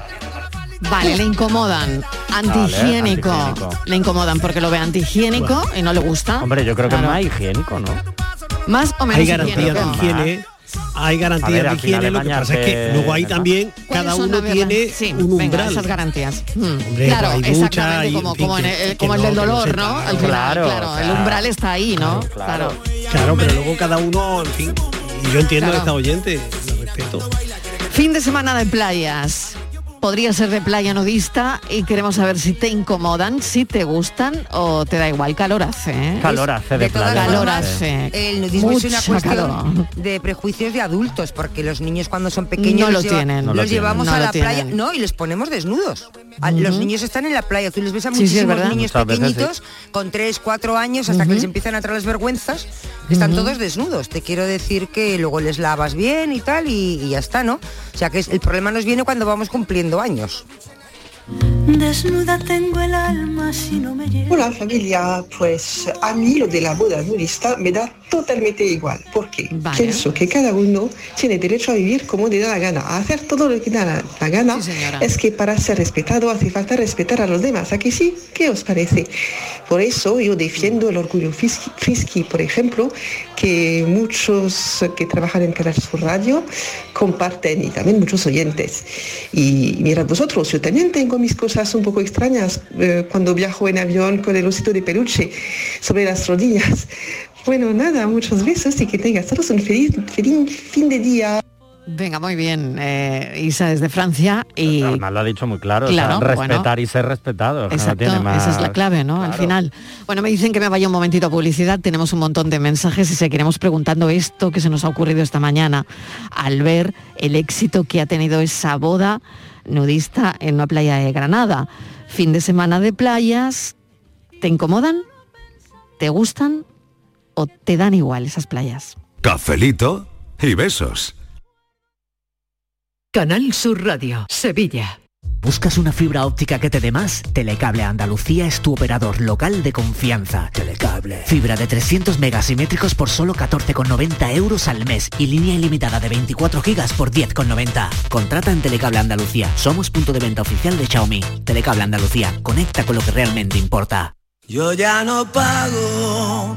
Vale, le incomodan. Antihigiénico. antihigiénico. Le incomodan porque lo ve antihigiénico y no le gusta. Hombre, yo creo que Claro. es más higiénico, ¿no? Más o menos Hay garantías de higiene, hay garantías ver, de higiene, lo que pasa es que luego hay también, ¿Cuáles cada uno tiene sí, un venga, umbral. esas garantías. Mm, Hombre, claro, hay exactamente muchas y, como, como, en que- el, que como el no, del que no dolor, ¿no? Al final, Claro, claro, el claro. umbral está ahí, ¿no? Claro. Claro, pero luego cada uno, en fin, y yo entiendo Claro. a esta oyente, lo respeto. Fin de semana de playas. Podría ser de playa nudista y queremos saber si te incomodan, si te gustan o te da igual. Calor hace, ¿eh? Calor hace de, de todas playa. Calor hace. El nudismo es una cuestión calor. de prejuicios de adultos, porque los niños cuando son pequeños No los, lo lleva- tienen. No los lo llevamos tienen. a No la playa, tienen. no, y les ponemos desnudos. A- Los niños están en la playa, tú les ves a Sí, sí, es muchísimos niños Muchas veces, pequeñitos con 3, 4 años hasta que les empiezan a traer las vergüenzas, que están todos desnudos. Te quiero decir que luego les lavas bien y tal y, y ya está, ¿no? O sea que es- el problema nos viene cuando vamos cumpliendo años. Desnuda tengo el alma si no me. Hola familia, pues a mí lo de la boda nudista me da totalmente igual, porque Vale. pienso que cada uno tiene derecho a vivir como le da la gana, a hacer todo lo que da la, la gana. Sí, es que para ser respetado hace falta respetar a los demás, ¿a que sí? ¿Qué os parece? Por eso yo defiendo el orgullo frisky, por ejemplo, que muchos que trabajan en Canal Sur Radio comparten y también muchos oyentes. Y mirad vosotros, yo también tengo mis cosas un poco extrañas eh, cuando viajo en avión con el osito de peluche sobre las rodillas. Bueno, nada, muchos besos y que tengas todos un feliz, feliz fin de día. Venga, muy bien. eh, Isa desde Francia y Además lo ha dicho muy claro, o sea, Claro, respetar bueno. y ser respetado. no tiene más- esa es la clave, ¿no? Al final. Bueno, me dicen que me vaya un momentito a publicidad, tenemos un montón de mensajes y seguiremos preguntando esto que se nos ha ocurrido esta mañana al ver el éxito que ha tenido esa boda nudista en una playa de Granada. Fin de semana de playas, ¿te incomodan? ¿Te gustan? ¿O te dan igual esas playas? Cafelito y besos. Canal Sur Radio, Sevilla. ¿Buscas una fibra óptica que te dé más? Telecable Andalucía es tu operador local de confianza. Telecable. Fibra de 300 megasimétricos por solo 14,90 euros al mes y línea ilimitada de 24 gigas por 10,90. Contrata en Telecable Andalucía. Somos punto de venta oficial de Xiaomi. Telecable Andalucía. Conecta con lo que realmente importa. Yo ya no pago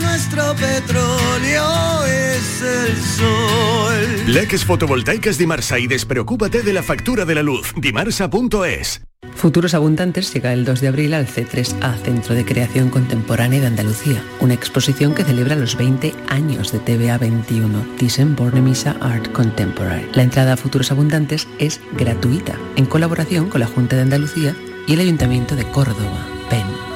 nuestro petróleo es el sol. Leques fotovoltaicas Dimarsa y despreocúpate de la factura de la luz. Dimarsa.es. Futuros Abundantes llega el 2 de abril al C3A, Centro de Creación Contemporánea de Andalucía, una exposición que celebra los 20 años de TVA 21, Thyssen Bornemisza Art Contemporary. La entrada a Futuros Abundantes es gratuita, en colaboración con la Junta de Andalucía y el Ayuntamiento de Córdoba, PEN.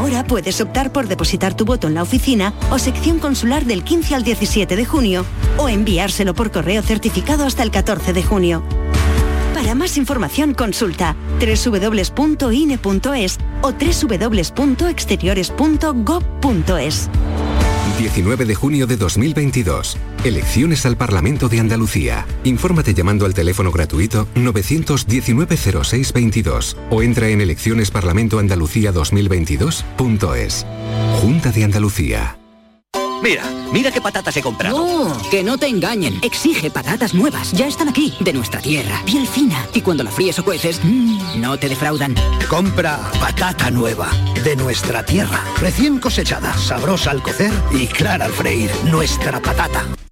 Ahora puedes optar por depositar tu voto en la oficina o sección consular del 15 al 17 de junio o enviárselo por correo certificado hasta el 14 de junio. Para más información consulta www.ine.es o www.exteriores.gov.es. 19 de junio de 2022. Elecciones al Parlamento de Andalucía. Infórmate llamando al teléfono gratuito 919-0622 o entra en eleccionesparlamentoandalucía2022.es. Junta de Andalucía. Mira, mira qué patatas he comprado. No, que no te engañen. Exige patatas nuevas. Ya están aquí, de nuestra tierra. Piel fina. Y cuando la fríes o cueces, mmm, no te defraudan. Compra patata nueva, de nuestra tierra. Recién cosechada, sabrosa al cocer y clara al freír. Nuestra patata.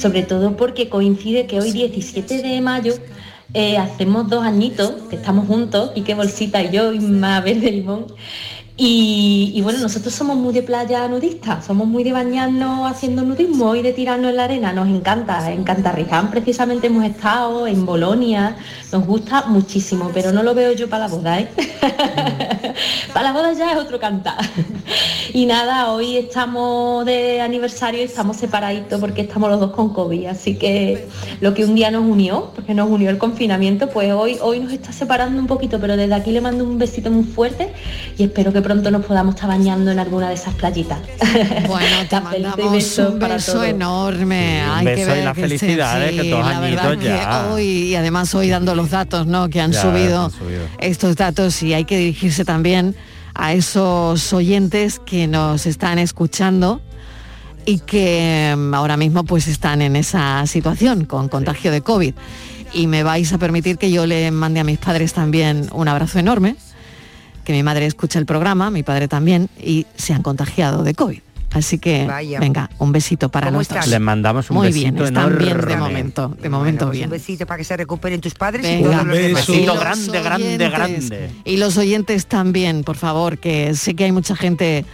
Sobre todo porque coincide que hoy, 17 de mayo, eh, hacemos dos añitos que estamos juntos, y que Bolsita y yo, y Mabel de Limón. Y, bueno, nosotros somos muy de playa nudista, somos muy de bañarnos haciendo nudismo y de tirarnos en la arena, nos encanta, en Cantarriján precisamente hemos estado, en Bolonia, nos gusta muchísimo, pero no lo veo yo para la boda, ¿eh? para la boda ya es otro cantar. y nada, hoy estamos de aniversario y estamos separaditos porque estamos los dos con COVID, así que lo que un día nos unió, porque nos unió el confinamiento, pues hoy, hoy nos está separando un poquito, pero desde aquí le mando un besito muy fuerte y espero que pronto nos podamos estar bañando en alguna de esas playitas. Bueno, te mandamos un beso enorme. un Hay que beso y las que se- felicidades, que sí, todos la verdad añitos ya. que hoy, y además hoy dando los datos, ¿no? Que han Ya, subido han subido. estos datos y hay que dirigirse también a esos oyentes que nos están escuchando y que mm, ahora mismo pues están en esa situación con contagio de COVID. Y me vais a permitir que yo le mande a mis padres también un abrazo enorme, que mi madre escucha el programa, mi padre también, y se han contagiado de COVID. Así que, Vaya. venga, un besito para ¿Cómo los dos. Les mandamos un Muy besito bien, están bien de momento, de momento Pues bien. Un besito para que se recuperen tus padres y todos los demás. Y los grande, grande, grande. Y los oyentes también, por favor, que sé que hay mucha gente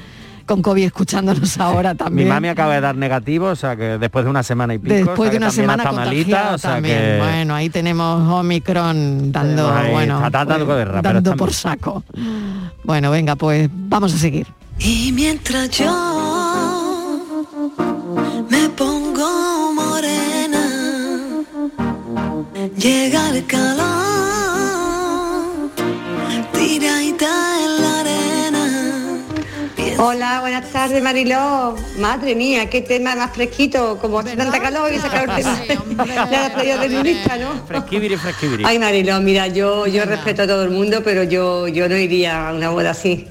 con COVID escuchándonos ahora Mi también. mami acaba de dar negativo, o sea que después de una semana y pico, o Después sea de una semana está malita, o sea también. que Bueno, ahí tenemos Omicron dando, ahí, bueno, está dando pues, guerra, por saco. Bueno, venga, pues vamos a seguir. Y mientras yo me pongo morena, llega el calor, Hola, buenas tardes Mariló. Madre mía, qué tema más fresquito, como hace tanta calor y sacar el tema de la nudista, ¿no? fresquibiri, fresquibiri. Ay Mariló, mira, yo, yo respeto a todo el mundo, pero yo, yo no iría a una boda así.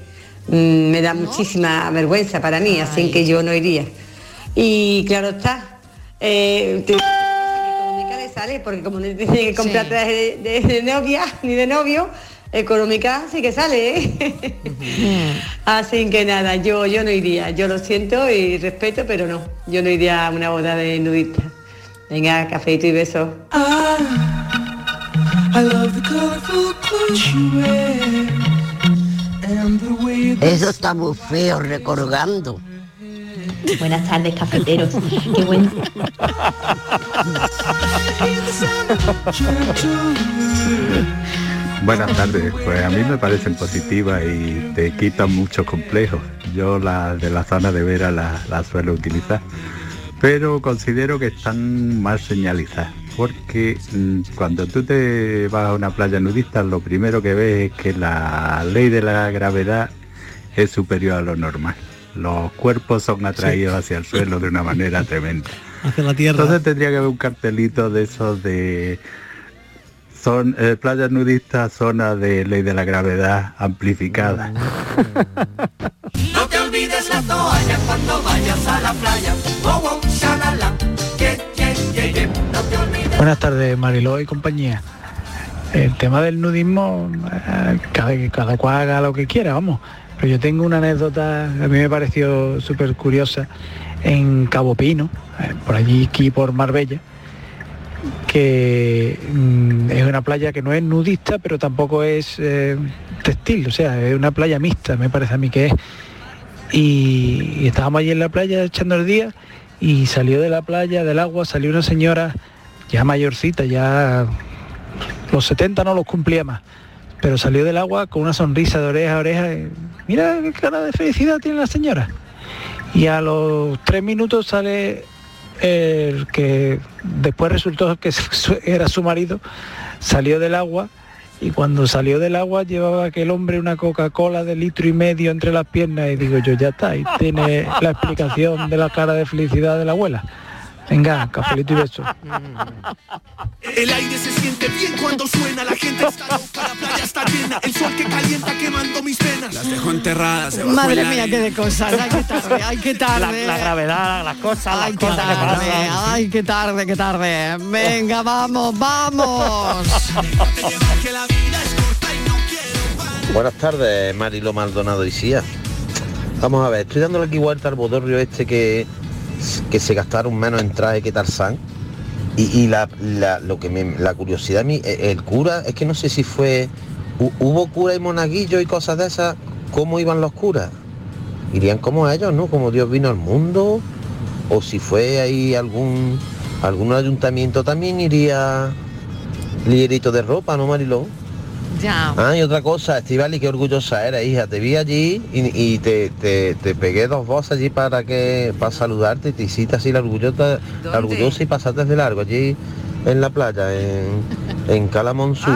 Mm, me da muchísima vergüenza para mí, así que yo no iría. Y claro está, eh, te- económica le sale, porque como no tiene que comprar traje de, de- de novia ni de novio, económica sí que sale, ¿eh? Así que nada, yo, yo no iría, yo lo siento y respeto, pero no, yo no iría a una boda de nudista. Venga, cafeito y besos. Ah, I love the colorful clothes you wear and the way Eso está muy feo, recolgando. Buenas tardes, cafeteros. Qué buen Buenas tardes, pues a mí me parecen positivas y te quitan muchos complejos. Yo la de la zona de Vera la, la suelo utilizar pero considero que están mal señalizadas porque mm, cuando tú te vas a una playa nudista lo primero que ves es que la ley de la gravedad es superior a lo normal. Los cuerpos son atraídos hacia el suelo de una manera tremenda. Hacia la tierra. Entonces tendría que haber un cartelito de esos de son eh, playas nudistas, zona de ley de la gravedad amplificada. No te olvides la toalla cuando vayas a la playa. Oh, oh, shalala, yeah, yeah, yeah, yeah. No te olvides. Buenas tardes, Mariló y compañía. El tema del nudismo, eh, cada, cada cual haga lo que quiera, vamos. Pero yo tengo una anécdota, a mí me pareció súper curiosa, en Cabo Pino, eh, por allí aquí por Marbella, que mm, es una playa que no es nudista, pero tampoco es eh, textil, o sea, es una playa mixta, me parece a mí que es. Y, estábamos allí en la playa echando el día y salió de la playa, del agua, salió una señora ya mayorcita, ya los 70 no los cumplía más, pero salió del agua con una sonrisa de oreja a oreja. Mira qué cara de felicidad tiene la señora. Y a los tres minutos sale el que después resultó que era su marido, salió del agua y cuando salió del agua llevaba aquel hombre una Coca-Cola de litro y medio entre las piernas y digo yo, ya está, ahí tiene la explicación de la cara de felicidad de la abuela. Venga, cafelito y beso. El aire se siente bien cuando suena, la gente está loca, la playa está llena, el sol que calienta quemando mis venas. Las dejo enterradas Madre mía, aire. qué de cosas. Ay, qué tarde, ay, qué tarde. La, la gravedad, las cosas, Ay, las qué cosas que tarde, pasan. ay, qué tarde, qué tarde. Venga, vamos, vamos. Buenas tardes, Marilo Maldonado y Sía. Vamos a ver, estoy dándole aquí vuelta al bodorrio este que, que se gastaron menos en traje que Tarzán. Y, y la, la- lo que la curiosidad a mí, eh, el cura, es que no sé si fue. hu- ¿Hubo cura y monaguillo y cosas de esas? ¿Cómo iban los curas? ¿Irían como ellos, no? Como Dios vino al mundo. O si fue ahí algún algún ayuntamiento también iría ligerito de ropa, ¿no, Mariló? Ya. Ah, y otra cosa, Estivali, qué orgullosa eres, hija. Te vi allí y, y te, te- te pegué dos voces allí para que para saludarte y te hiciste así la orgullosa, la orgullosa y pasaste de largo allí en la playa, en, en Calamonsul.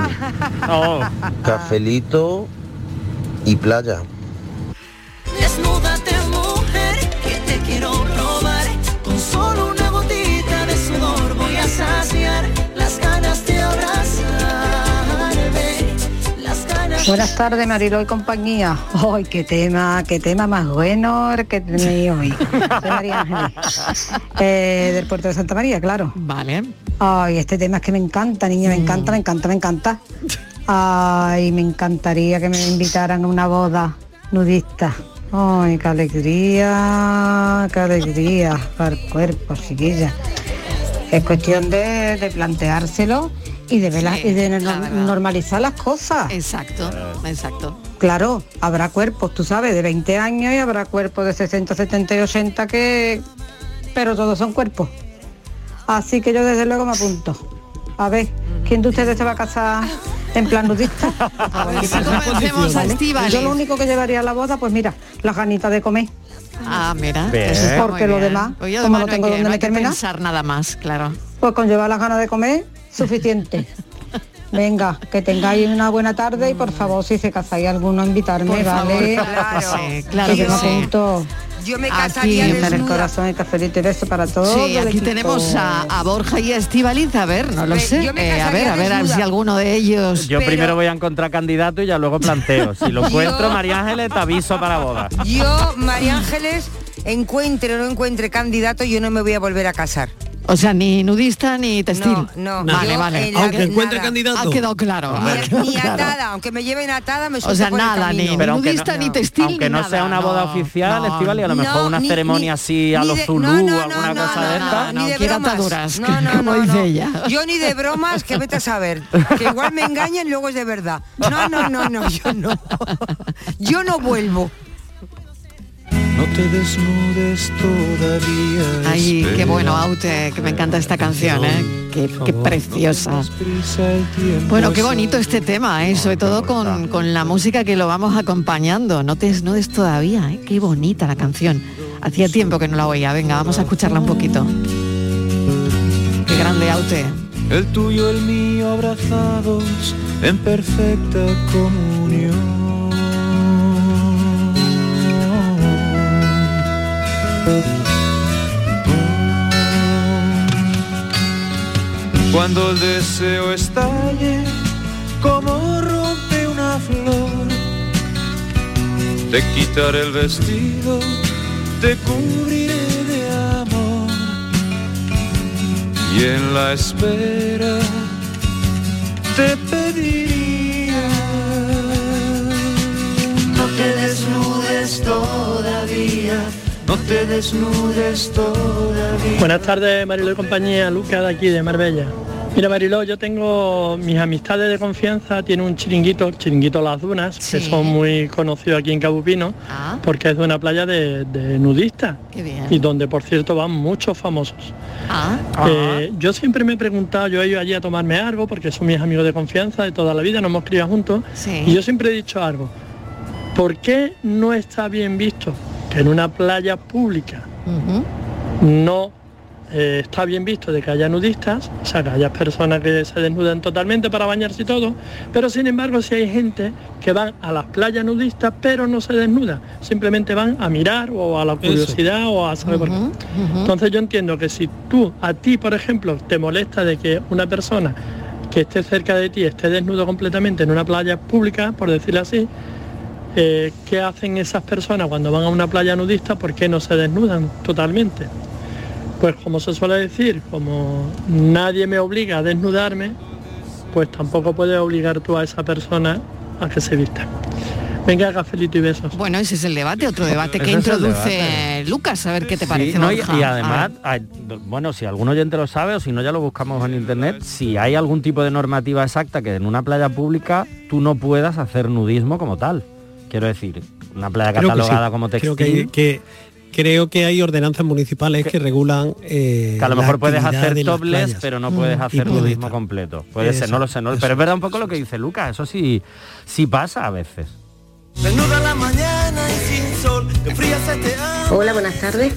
Cafelito y playa. Buenas tardes, Marilo y compañía. Ay, qué tema, qué tema más bueno el que tenéis hoy. Soy María Ángeles, eh, del puerto de Santa María, claro. Vale. Ay, este tema es que me encanta, niña, me encanta, me encanta, me encanta. Ay, me encantaría que me invitaran a una boda nudista. Ay, qué alegría, qué alegría para el cuerpo, chiquilla. Es cuestión de, de planteárselo y de, ver la- Sí, y de la no- verdad. normalizar las cosas. Exacto, exacto. Claro, habrá cuerpos, tú sabes, de 20 años y habrá cuerpos de 60, 70 y 80 que... Pero todos son cuerpos. Así que yo desde luego me apunto. A ver, ¿quién de ustedes se va a casar en plan nudista? A ver si convencemos a Estíbaliz. Yo lo único que llevaría a la boda, pues mira, las ganitas de comer. Ah, mira. Bien. Porque lo demás, Oye, como no tengo que- dónde no hay que meterme nada. pensar nada más, claro. Pues con llevar las ganas de comer, suficiente. Venga, que tengáis una buena tarde y por favor, si se casáis alguno, invitarme, Por favor, ¿vale? claro, sí, claro que que yo me. Yo me Aquí- casaría en el corazón y cafelito y beso para todos. Sí, aquí tenemos a, a Borja y a Estivaliz, a ver, no lo sé. Eh, a ver, casaría a ver, a ver si alguno de ellos. Yo primero voy a encontrar candidato y ya luego planteo. Si lo encuentro, María Ángeles, te aviso para boda. Yo, María Ángeles, encuentre o no encuentre candidato, yo no me voy a volver a casar. O sea, ni nudista ni textil. No, no. Vale, Yo, vale. Aunque encuentre nada. candidato. Ha quedado claro. ha Ni, quedado ni claro. atada, aunque me lleven atada, me O sea, por nada, ni Pero nudista, no- ni textil, Aunque ni no nada, sea una boda no, oficial, no. Estival, y a lo No, mejor una ni- ceremonia ni- así a los Zulú no, no, o alguna no, cosa no, de no, esta. ni de quiero bromas. ataduras, No, no, como no, dice no. ella. Yo ni de bromas, que vete a saber. Que igual me engañan y luego es de verdad. No, no, no, no, yo no. Yo no vuelvo. No te desnudes todavía. Ay, qué bueno, Aute, que me encanta esta canción, ¿eh? Qué, qué preciosa. Bueno, qué bonito este tema, ¿eh? sobre todo con, con la música que lo vamos acompañando. No te desnudes todavía, ¿eh? qué bonita la canción. Hacía tiempo que no la oía. Venga, vamos a escucharla un poquito. Qué grande Aute. El tuyo, el mío, abrazados en perfecta comunión. Cuando el deseo estalle, como rompe una flor, te quitaré el vestido, te cubriré de amor. Y en la espera te pediría no te desnudes todavía, no te desnudes todavía. Buenas tardes, Mariló y compañía, Lucas de aquí de Marbella. Mira, Mariló, yo tengo mis amistades de confianza, tiene un chiringuito, chiringuito Las Dunas, que son muy conocidos aquí en Cabupino, porque es de una playa de, de nudistas. Y donde, por cierto, van muchos famosos. Ah. Eh, yo siempre me he preguntado, yo he ido allí a tomarme algo, porque son mis amigos de confianza de toda la vida, nos hemos criado juntos, Sí. y yo siempre he dicho algo, ¿por qué no está bien visto que en una playa pública no eh, está bien visto de que haya nudistas, o sea, que haya personas que se desnudan totalmente para bañarse y todo, pero sin embargo si hay gente que van a las playas nudistas pero no se desnuda, simplemente van a mirar o a la curiosidad o a saber por qué. Entonces yo entiendo que si tú, a ti por ejemplo, te molesta de que una persona que esté cerca de ti esté desnudo completamente en una playa pública, por decirlo así, eh, ¿qué hacen esas personas cuando van a una playa nudista? ¿Por qué no se desnudan totalmente? Pues como se suele decir, como nadie me obliga a desnudarme, pues tampoco puedes obligar tú a esa persona a que se vista. Venga, cafelito y besos. Bueno, ese es el debate, otro debate que introduce debate. Lucas, a ver qué te Sí, parece. no, y, además, hay- bueno, si algún oyente lo sabe o si no ya lo buscamos en internet, si hay algún tipo de normativa exacta que en una playa pública tú no puedas hacer nudismo como tal. Quiero decir, una playa Creo catalogada sí. como textil. Creo que, hay- que- creo que hay ordenanzas municipales que regulan eh, que a lo mejor puedes hacer playas. pero no puedes Mm. hacer nudismo estar. completo. Puede ser, no lo sé, no, pero es verdad un poco lo que dice Lucas, eso sí, sí pasa a veces. La mañana y sin sol. Hola, buenas tardes.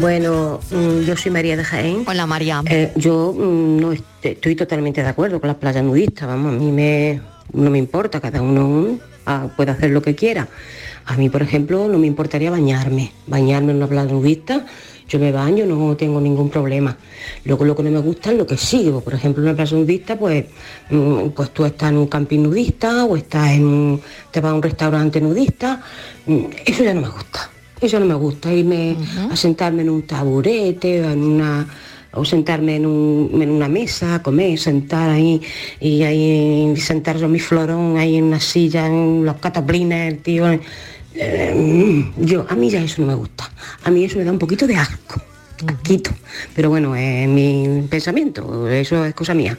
Bueno, mm, yo soy María de Jaén. Hola María. yo mm, no est- estoy totalmente de acuerdo con las playas nudistas, vamos, a mí me, no me importa, cada uno ah, puede hacer lo que quiera. A mí, por ejemplo, no me importaría bañarme, bañarme en una playa nudista, yo me baño, no tengo ningún problema. Luego lo que no me gusta es lo que sigue, por ejemplo, en una playa nudista, pues, mm, pues tú estás en un camping nudista o estás en un- te vas a un restaurante nudista, mm, eso ya no me gusta. Eso no me gusta, irme a sentarme en un taburete o en una o sentarme en, un- en una mesa, a comer, sentar ahí y ahí sentar yo mi florón ahí en una silla, en los cataplines, tío. Eh, yo, a mí ya eso no me gusta. A mí eso me da un poquito de asco, asquito. Pero bueno, es mi pensamiento, eso es cosa mía.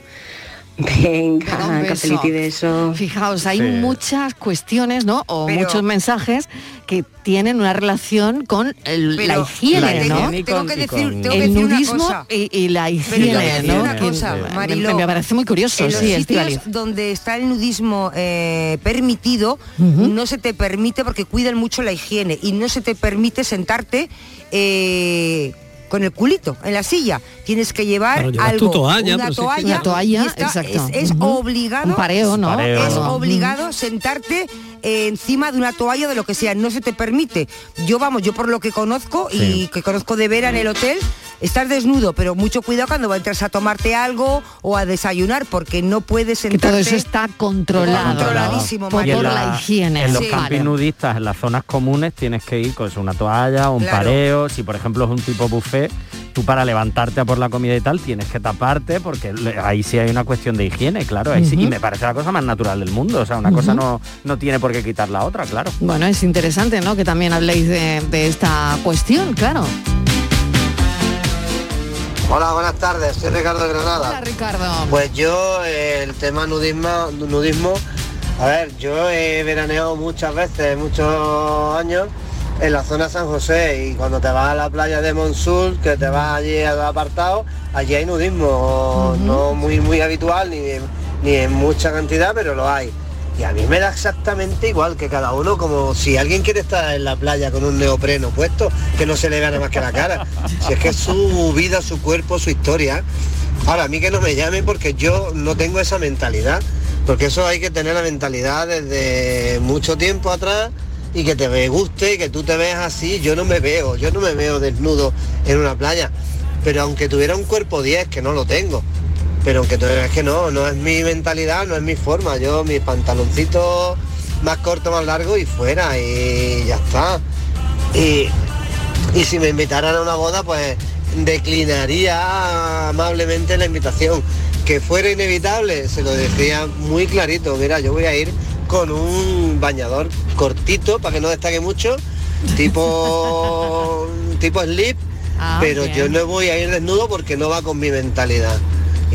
Venga, cafelito y beso. Fijaos, hay Sí. muchas cuestiones, ¿no? O Pero- muchos mensajes que tienen una relación con el- la higiene, ¿no? tengo que decir- tengo que el una nudismo cosa. y, y la higiene, ¿no? una cosa, me- Mariló, me, parece muy curioso, en los sí, sitios donde está el nudismo eh, permitido, no se te permite porque cuidan mucho la higiene y no se te permite sentarte eh, con el culito en la silla. Tienes que llevar Claro, algo, tu toalla, una sí toalla, Una toalla, y está- exacto. Es, es Ujú. obligado, Un pareo, ¿no? Pareo. Es obligado sentarte eh, encima de una toalla de lo que sea. No se te permite. Yo vamos, yo por lo que conozco y Sí. que conozco de vera en el hotel, estás desnudo, pero mucho cuidado cuando entras a tomarte algo o a desayunar, porque no puedes Que sentarte. todo eso está controlado. Controladísimo, por, por la, higiene. En los Sí. campings nudistas, en las zonas comunes, tienes que ir con eso, una toalla, un Claro. pareo. Si por ejemplo es un tipo buffet, tú para levantarte a por la comida y tal tienes que taparte porque ahí sí hay una cuestión de higiene, claro. ahí sí. Ujú. Y me parece la cosa más natural del mundo. O sea, una cosa no, no tiene por qué quitar la otra, claro. Bueno, es interesante, ¿no? Que también habléis de, de esta cuestión, claro. Hola, buenas tardes, soy Ricardo de Granada. Hola, Ricardo. Pues yo, eh, el tema nudismo, nudismo, a ver, yo he veraneado muchas veces, muchos años, en la zona de San José y cuando te vas a la playa de Monsul, que te vas allí a los apartados, allí hay nudismo, no muy muy habitual ni, ni en mucha cantidad, pero lo hay. Y a mí me da exactamente igual que cada uno, como si alguien quiere estar en la playa con un neopreno puesto, que no se le vea nada más que la cara. Si es que es su vida, su cuerpo, su historia. Ahora, a mí que no me llamen porque yo no tengo esa mentalidad. Porque eso hay que tener la mentalidad desde mucho tiempo atrás y que te guste que tú te veas así. Yo no me veo, yo no me veo desnudo en una playa. Pero aunque tuviera un cuerpo 10, que no lo tengo, pero aunque tú es que no, no es mi mentalidad, no es mi forma. Yo mis pantaloncitos más cortos, más largos y fuera y ya está. Y, y si me invitaran a una boda, pues declinaría amablemente la invitación. Que fuera inevitable, se lo decía muy clarito. Mira, yo voy a ir con un bañador cortito para que no destaque mucho, tipo tipo slip, Ah, pero bien. yo no voy a ir desnudo porque no va con mi mentalidad.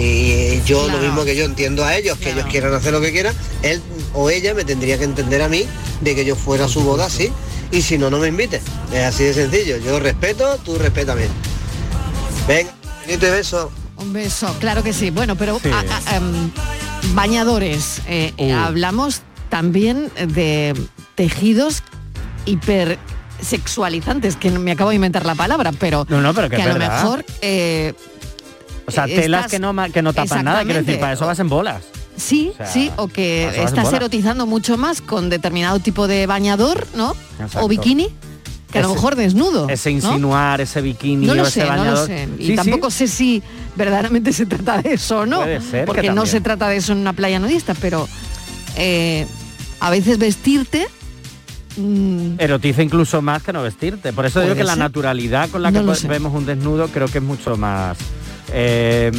Y yo lo mismo que yo entiendo a ellos, que ellos quieran hacer lo que quieran, él o ella me tendría que entender a mí de que yo fuera a su boda así. Y si no, no me invite. Es así de sencillo. Yo respeto, tú respétame. Venga, bonito y beso. Un beso, claro que sí. Bueno, pero Sí. a- a- em, bañadores. eh, Uh. Hablamos también de tejidos hipersexualizantes, que no me acabo de inventar la palabra, pero, No, no, pero que a lo mejor... eh, O sea, telas estás- que no, que no tapan nada, quiero decir, para eso vas en bolas. Sí, O sea, sí, o que estás erotizando mucho más con determinado tipo de bañador, ¿no? Exacto. O bikini, que a lo mejor desnudo. Ese ¿no? insinuar, ese bikini No o ese sé, no bañador. lo sé. Y Sí, sí. tampoco sé si verdaderamente se trata de eso o no. Puede ser que porque no se trata de eso en una playa nudista, pero eh, a veces vestirte. mm, Erotiza incluso más que no vestirte. Por eso digo que la naturalidad con la No que vemos un desnudo creo que es mucho más eh,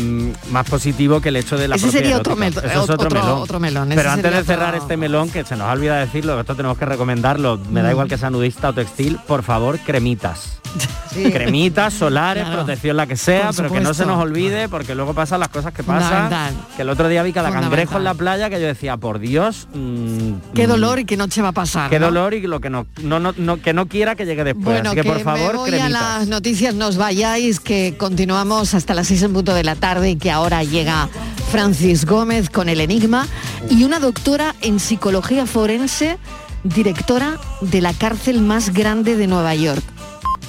más positivo que el hecho de la Ese propia sería otro mel- Eso es otro- otro, melón. otro melón, Pero antes de cerrar este melón, que se nos ha olvidado decirlo, esto tenemos que recomendarlo, me da Mm. igual que sea nudista o textil, por favor, cremitas. Cremitas, solares, Claro. protección la que sea, pero que no se nos olvide porque luego pasan las cosas que pasan. Que el otro día vi cada cangrejo en la playa que yo decía, por Dios, mm, qué mm, dolor y qué noche va a pasar. Qué ¿no? dolor y lo que no, no, no, no- que no quiera que llegue después. Bueno, Así que, por favor, me voy a cremitas. las noticias, nos vayáis, que continuamos hasta las 6 en punto de la tarde que ahora llega Francis Gómez con el enigma y una doctora en psicología forense, directora de la cárcel más grande de Nueva York.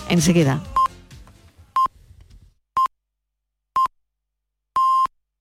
Enseguida.